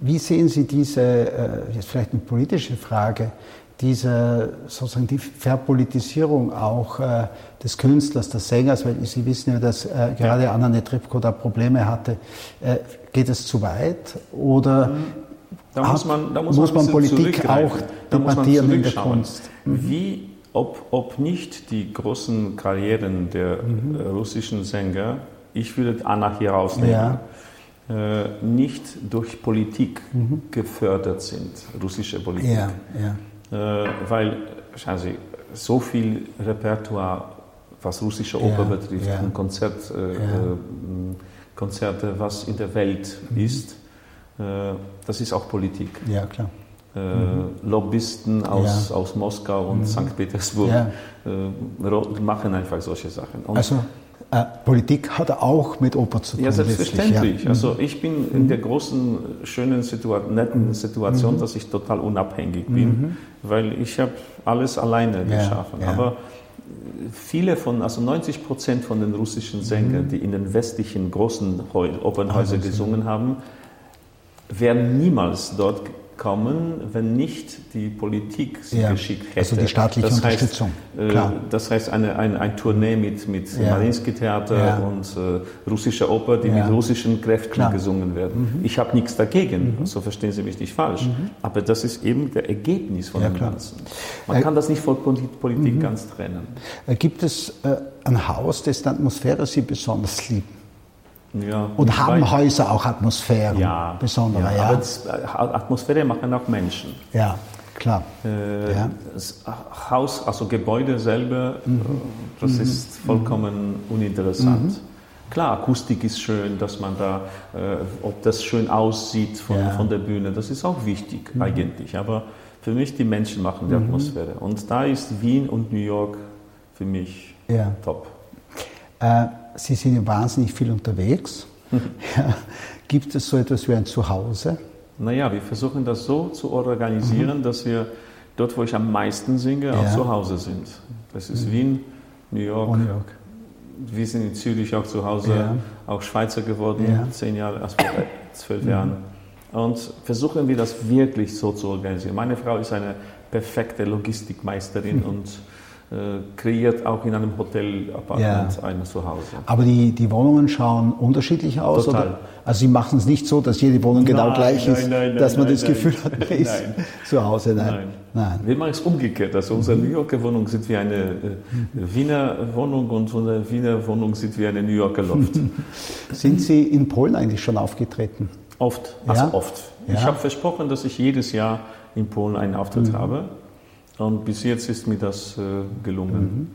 Wie sehen Sie diese, äh, jetzt vielleicht eine politische Frage, diese sozusagen die Verpolitisierung auch äh, des Künstlers, des Sängers, weil Sie wissen ja, dass äh, gerade. Anna Netrebko da Probleme hatte. Äh, geht es zu weit oder mhm. da muss man, da muss muss man, man Politik auch debattieren in der Kunst? Mhm. Wie, ob, ob nicht die großen Karrieren der mhm. Russischen Sänger, ich würde Anna hier rausnehmen, ja. Äh, nicht durch Politik mhm. gefördert sind, russische Politik. Ja, ja. Äh, weil, schauen Sie, so viel Repertoire, was russische Oper ja, betrifft, ja. und Konzert, äh, ja. Äh, Konzerte, was in der Welt mhm. ist, das ist auch Politik. Ja, klar. Mhm. Lobbyisten aus, aus Moskau und mhm. St. Petersburg machen einfach solche Sachen. Und also äh, Politik hat auch mit Oper zu tun. Ja, selbstverständlich. Ja. Also mhm. ich bin in der großen, schönen, Situation, netten mhm. Situation, mhm. dass ich total unabhängig bin, mhm. weil ich habe alles alleine ja, geschaffen. Ja. Aber viele von, also 90 Prozent von den russischen Sängern, mhm. die in den westlichen großen Opernhäusern gesungen haben, wären niemals dort kommen, wenn nicht die Politik sie ja, geschickt hätte. Also die staatliche das Unterstützung. Heißt, äh, das heißt, eine, ein, ein Tournee mit, mit ja. Mariinsky-Theater ja. und äh, russischer Oper, die mit russischen Kräften Klar. gesungen werden. Mhm. Ich habe nichts dagegen, mhm. so verstehen Sie mich nicht falsch. Mhm. Aber das ist eben der Ergebnis von dem klar. Ganzen. Man äh, kann das nicht von Politik mhm. ganz trennen. Äh, gibt es äh, ein Haus, dessen Atmosphäre Sie besonders lieben? Ja, und haben weiß. Häuser auch Atmosphäre? Ja, besondere. Ja. Aber äh, Atmosphäre machen auch Menschen. Ja, klar. Äh, ja. Das Haus, also Gebäude selber, mhm. Äh, das mhm. ist vollkommen mhm. uninteressant. Mhm. Klar, Akustik ist schön, dass man da, äh, ob das schön aussieht von, ja. von der Bühne, das ist auch wichtig mhm. eigentlich. Aber für mich die Menschen machen die mhm. Atmosphäre. Und da ist Wien und New York für mich top. Äh, Sie sind ja wahnsinnig viel unterwegs. Ja. Gibt es so etwas wie ein Zuhause? Naja, wir versuchen das so zu organisieren, mhm. dass wir dort, wo ich am meisten singe, ja. auch zu Hause sind. Das ist mhm. Wien, New York. New York. Wir sind in Zürich auch zu Hause, ja. auch Schweizer geworden, zehn Jahre, also zwölf mhm. Jahren. Und versuchen wir das wirklich so zu organisieren. Meine Frau ist eine perfekte Logistikmeisterin und kreiert auch in einem Hotel-Apartment ja. ein Zuhause. Aber die, die Wohnungen schauen unterschiedlich aus? Total. Oder? Also Sie machen es nicht so, dass jede Wohnung genau gleich ist, nein, nein, dass man das Gefühl hat, man ist zu Hause. Nein. nein. Wir machen es umgekehrt. Also unsere New Yorker Wohnung sieht wie eine äh, Wiener Wohnung und unsere Wiener Wohnung sieht wie eine New Yorker Loft. Sind Sie in Polen eigentlich schon aufgetreten? Oft, also ja? oft. Ja? Ich habe versprochen, dass ich jedes Jahr in Polen einen Auftritt mhm. habe. Und bis jetzt ist mir das äh, gelungen. Mhm.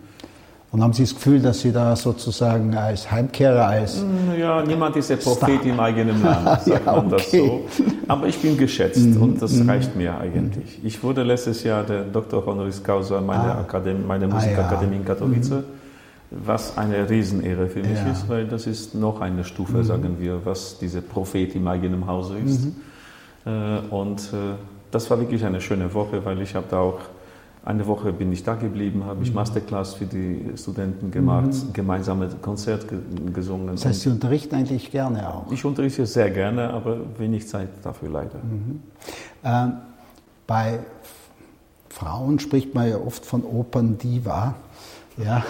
Und haben Sie das Gefühl, dass Sie da sozusagen als Heimkehrer, als. Mm, ja, niemand ist der Prophet Star. im eigenen Land, sagt ja, man das so. Aber ich bin geschätzt mhm. und das mhm. reicht mir eigentlich. Ich wurde letztes Jahr der Dr. Honoris Causa meiner, ah. Akademie, meiner Musikakademie ah, ja. in Katowice, was eine Riesenehre für mich ja. ist, weil das ist noch eine Stufe, mhm. sagen wir, was dieser Prophet im eigenen Hause ist. Mhm. Äh, und äh, das war wirklich eine schöne Woche, weil ich habe da auch eine Woche bin ich da geblieben, habe ich mhm. Masterclass für die Studenten gemacht, mhm. gemeinsame Konzert gesungen. Das heißt, Sie unterrichten eigentlich gerne auch? Ich unterrichte sehr gerne, aber wenig Zeit dafür leider. Mhm. Ähm, bei Frauen spricht man ja oft von Operndiva. Ja,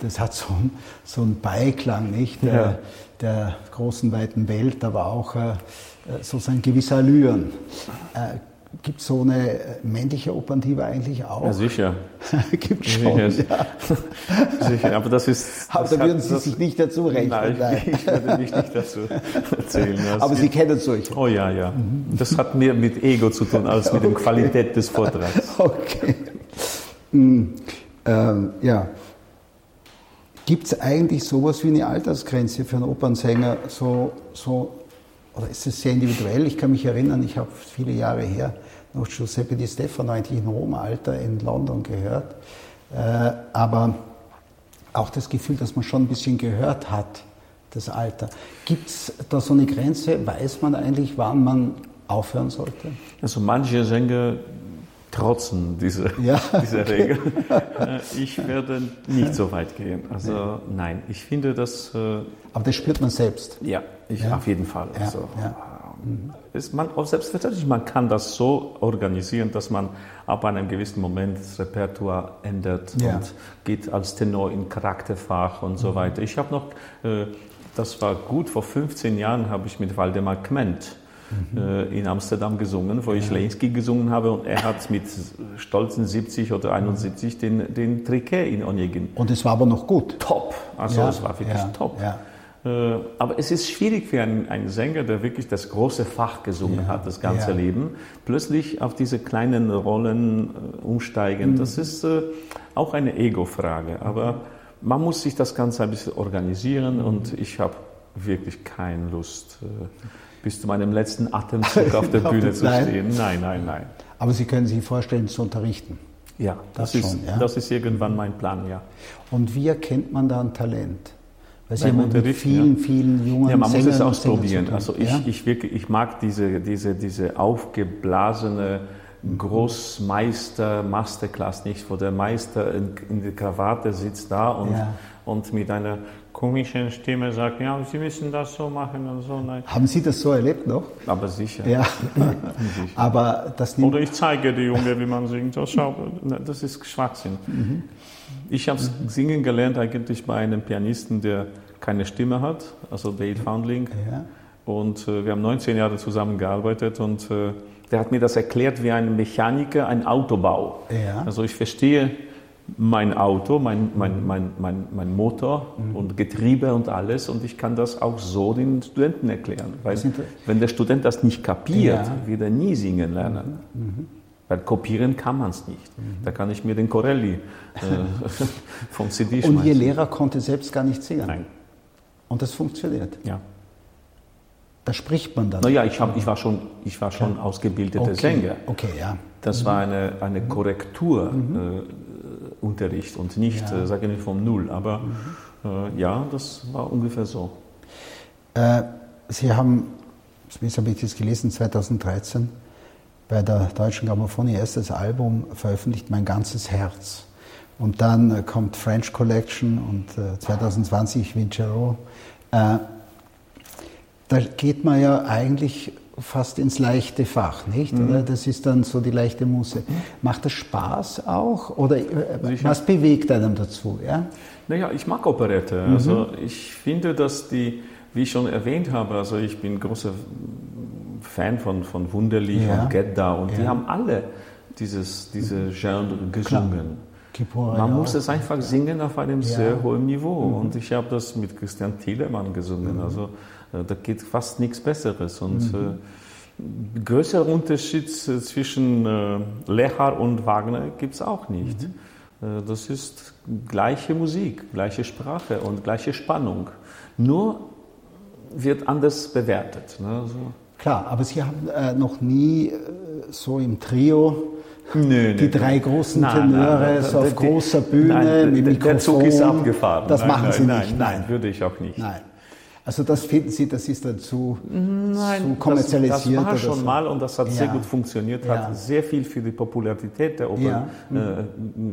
das hat so, ein, so einen Beiklang, nicht? Der, ja. der großen, weiten Welt, aber auch äh, sozusagen gewisse Allüren. Äh, Gibt es so eine männliche Operndiva eigentlich auch? Ja, sicher. Gibt es schon, sicher. Ja. sicher, aber das ist... Aber da würden Sie sich nicht dazu rechnen. Nein, nein. ich würde mich nicht dazu erzählen. aber Sie kennen solche? Oh ja, ja. Das hat mehr mit Ego zu tun, als okay. mit der Qualität des Vortrags. Okay. Mhm. Ähm, ja. Gibt es eigentlich sowas wie eine Altersgrenze für einen Opernsänger, so, so oder ist es sehr individuell? Ich kann mich erinnern, ich habe viele Jahre her noch Giuseppe Di Stefano eigentlich in hohem Alter in London gehört. Äh, aber auch das Gefühl, dass man schon ein bisschen gehört hat, das Alter. Gibt es da so eine Grenze? Weiß man eigentlich, wann man aufhören sollte? Also manche Sänger trotzen diese, ja, dieser okay. Regel. Ich werde nicht so weit gehen. Also nein, ich finde das. Äh, Aber das spürt man selbst. Ja, ich, ja. auf jeden Fall. Also, ja. Ist man, selbstverständlich, man kann das so organisieren, dass man ab einem gewissen Moment das Repertoire ändert Ja. und geht als Tenor in Charakterfach und Mhm. so weiter. Ich habe noch, äh, das war gut, vor 15 Jahren habe ich mit Waldemar Kment Mhm. äh, in Amsterdam gesungen, wo ich Leninski gesungen habe und er hat mit stolzen 70 oder 71 den, den Triquet in Onegin. Und es war aber noch gut. Top, also Ja, es war wirklich ja, top. Ja. Äh, Aber es ist schwierig für einen, einen Sänger, der wirklich das große Fach gesungen hat, das ganze ja. Leben, plötzlich auf diese kleinen Rollen äh, umsteigen. Mhm. Das ist äh, auch eine Ego-Frage. Aber man muss sich das Ganze ein bisschen organisieren Mhm. und ich habe wirklich keine Lust, äh, bis zu meinem letzten Atemzug auf der Bühne zu stehen. Nein, nein, nein. Aber Sie können sich vorstellen, zu unterrichten. Ja, das, Das ist, schon, ja. das ist irgendwann mein Plan, ja. Und wie erkennt man da ein Talent? Weil Sie haben mit vielen, vielen jungen Ja, man muss Sängern es und Sängern ausprobieren. Also ich, ja? ich, wirklich, ich mag diese, diese, diese aufgeblasene Großmeister Masterclass nicht, wo der Meister in, in der Krawatte sitzt da und, Ja. und mit einer komischen Stimme sagt, ja, Sie müssen das so machen und so. Nein. Haben Sie das so erlebt noch? Aber sicher. Ja. Aber das Oder ich zeige die Junge, wie man singt. Das, schau, das ist Schwachsinn. Ich habe singen gelernt eigentlich bei einem Pianisten, der keine Stimme hat, also Dale Foundling. Ja. Und äh, wir haben 19 Jahre zusammengearbeitet und äh, der hat mir das erklärt wie ein Mechaniker, ein Autobau. Ja. Also ich verstehe mein Auto, mein, mein, mein, mein, mein Motor und Getriebe und alles und ich kann das auch so den Studenten erklären. Weil wenn der Student das nicht kapiert, Ja. wird er nie singen lernen. Weil kopieren kann man es nicht. Da kann ich mir den Corelli äh, vom CD Und Ihr schmeißen. Lehrer konnte selbst gar nicht singen. Nein, Und das funktioniert. ja. Da spricht man dann. Naja, ich, hab, ich war schon, ich war schon ausgebildeter okay. Sänger. Okay, ja. Das war eine, eine Korrekturunterricht und nicht, Ja. äh, sage ich nicht vom Null, aber äh, ja, das war ungefähr so. Äh, Sie haben, zumindest habe ich das gelesen, 2013 bei der Deutschen Grammophon Ihr erstes Album veröffentlicht, Mein ganzes Herz. Und dann äh, kommt French Collection und äh, 2020 Vincero. Äh, da geht man ja eigentlich fast ins leichte Fach, nicht? Mhm. Das ist dann so die leichte Muße. Macht das Spaß auch? Oder äh, Sicher. was bewegt einem dazu? Ja? Naja, ich mag Operette. Also ich finde, dass die, wie ich schon erwähnt habe, also ich bin großer Fan von, von Wunderlich Ja. und Gedda und die Ja. haben alle dieses, diese Genre gesungen. Kipura Man ja muss es einfach singen auf einem. Mhm. sehr hohen Niveau. Und ich habe das mit Christian Thielemann gesungen. Also äh, da geht fast nichts Besseres. Und Mhm. äh, größerer Unterschied äh, zwischen äh, Lechar und Wagner gibt es auch nicht. Mhm. Äh, das ist gleiche Musik, gleiche Sprache und gleiche Spannung. Nur wird anders bewertet. Ne? Also, Klar, aber Sie haben äh, noch nie äh, so im Trio Nö, die nö, drei großen Nein, Tenöre nein, nein, so auf die- großer Bühne nein, mit Mikrofon. Der Zug ist abgefahren. Das nein, machen Sie nein, nicht. Nein, würde ich auch nicht. Nein. Also das finden Sie, das ist dann zu, Nein, zu kommerzialisiert Das, das war schon so. mal und das hat sehr Ja. gut funktioniert, Ja. hat sehr viel für die Popularität der Oper Ja. äh,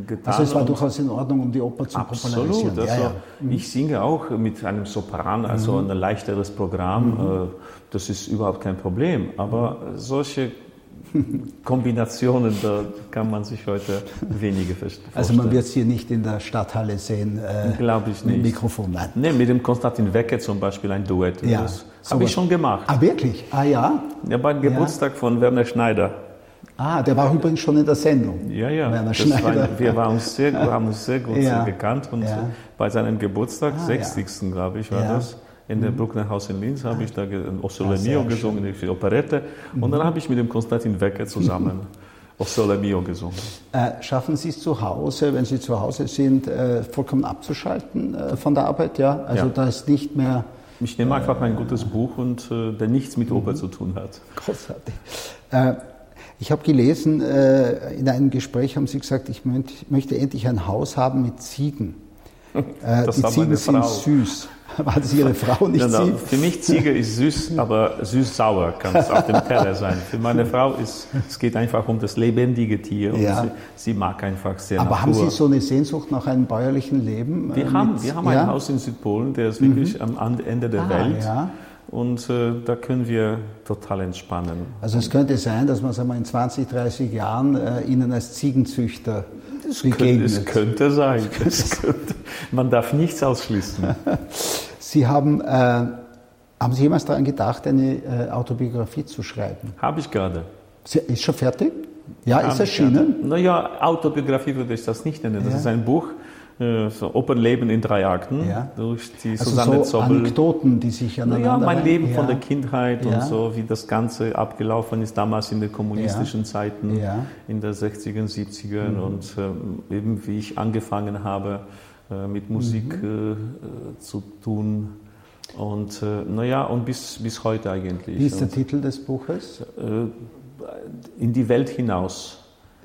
getan. Also es war durchaus in Ordnung, um die Oper zu popularisieren. Absolut. Also Ja, ja. Mhm. Ich singe auch mit einem Sopran, also ein leichteres Programm. Mhm. äh, Das ist überhaupt kein Problem. Aber solche Kombinationen, da kann man sich heute weniger vorstellen. Also man wird Sie nicht in der Stadthalle sehen äh, Glaube ich mit nicht. Mikrofon. Nein. Nee, mit dem Konstantin Wecke zum Beispiel ein Duett. Ja, Das habe ich schon gemacht. Ah, wirklich? Ah ja? Ja, beim Geburtstag von Werner Schneider. Ah, der war übrigens schon in der Sendung. Ja, ja. Werner Schneider. War, wir waren uns sehr, haben uns sehr gut Ja. gekannt und Ja. bei seinem Geburtstag, Ah, 60. glaube ich, war Ja. Das, in der Brucknerhaus in Linz, habe ich da O Sole Ah, Mio. Mhm. gesungen, die Operette. Und dann habe ich mit dem Konstantin Wecker zusammen O Sole Mio gesungen. Äh, schaffen Sie es zu Hause, wenn Sie zu Hause sind, äh, vollkommen abzuschalten äh, von der Arbeit? Ja, also Ja. da ist nicht mehr Ich nehme einfach ein gutes Buch und äh, der nichts mit Mhm. Oper zu tun hat. großartig. Äh, ich habe gelesen, äh, in einem Gespräch haben Sie gesagt, ich möcht, möchte endlich ein Haus haben mit Ziegen. Äh, Das die Ziegen sind süß. War das Ihre Frau, nicht na, Sie? für mich Ziege ist süß, aber süß-sauer kann es auf dem Teller sein. Für meine Frau ist es geht einfach um das lebendige Tier und Ja. sie, sie mag einfach sehr Aber haben Natur. Sie so eine Sehnsucht nach einem bäuerlichen Leben? äh, Wir haben, mit- wir haben ja? Mhm. ein Haus in Südpolen, der ist wirklich am Ende der Ah, Welt. ja. und äh, da können wir total entspannen. Also es könnte sein, dass man sagen wir, in 20, 30 Jahren äh, Ihnen als Ziegenzüchter begegnet. es könnte sein. Es könnte, man darf nichts ausschließen. Sie haben, äh, haben Sie jemals daran gedacht, eine äh, Autobiografie zu schreiben? Habe ich gerade. Sie, ist schon fertig? Ja, ist erschienen? Naja, Autobiografie würde ich das nicht nennen. Das ja. ist ein Buch, äh, so Opernleben in drei Akten ja. durch die also Susanne so Zobbel. Anekdoten, die sich aneinander... Ja, mein Leben ja. von der Kindheit ja. und so, wie das Ganze abgelaufen ist, damals in den kommunistischen Zeiten, in den 60er, 70ern mhm. und äh, eben wie ich angefangen habe, mit Musik mhm. äh, zu tun. Und äh, naja, und bis, bis heute eigentlich. Wie ist der Titel des Buches? Äh, in die Welt hinaus.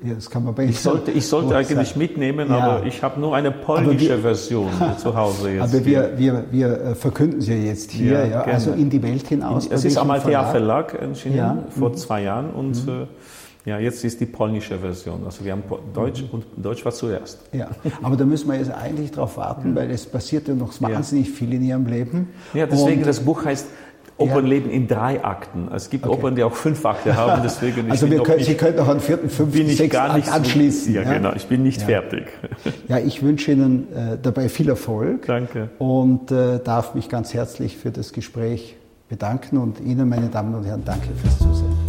Ja, das kann man bei ich sollte, ich sollte eigentlich sein. mitnehmen, ja. aber ich habe nur eine polnische wir, Version zu Hause jetzt. Aber wir, wir, wir äh, verkünden sie jetzt hier, ja, ja also in die Welt hinaus. Es ist Amalthea Verlag, Verlag erschienen vor mhm. zwei Jahren und mhm. äh, ja, jetzt ist die polnische Version. Also wir haben Deutsch mhm. und Deutsch war zuerst. Ja, aber da müssen wir jetzt eigentlich darauf warten, weil es passiert ja noch wahnsinnig viel in Ihrem Leben. Ja, deswegen und das Buch heißt Opern ja. leben in drei Akten. Es gibt okay. Opern, die auch fünf Akte haben, deswegen Also wir können, nicht, Sie können noch einen vierten, fünften, sechsten gar nicht anschließen. Ja, ja, genau. Ich bin nicht ja. fertig. Ja, ich wünsche Ihnen äh, dabei viel Erfolg. Danke. Und äh, darf mich ganz herzlich für das Gespräch bedanken und Ihnen, meine Damen und Herren, danke fürs Zusehen.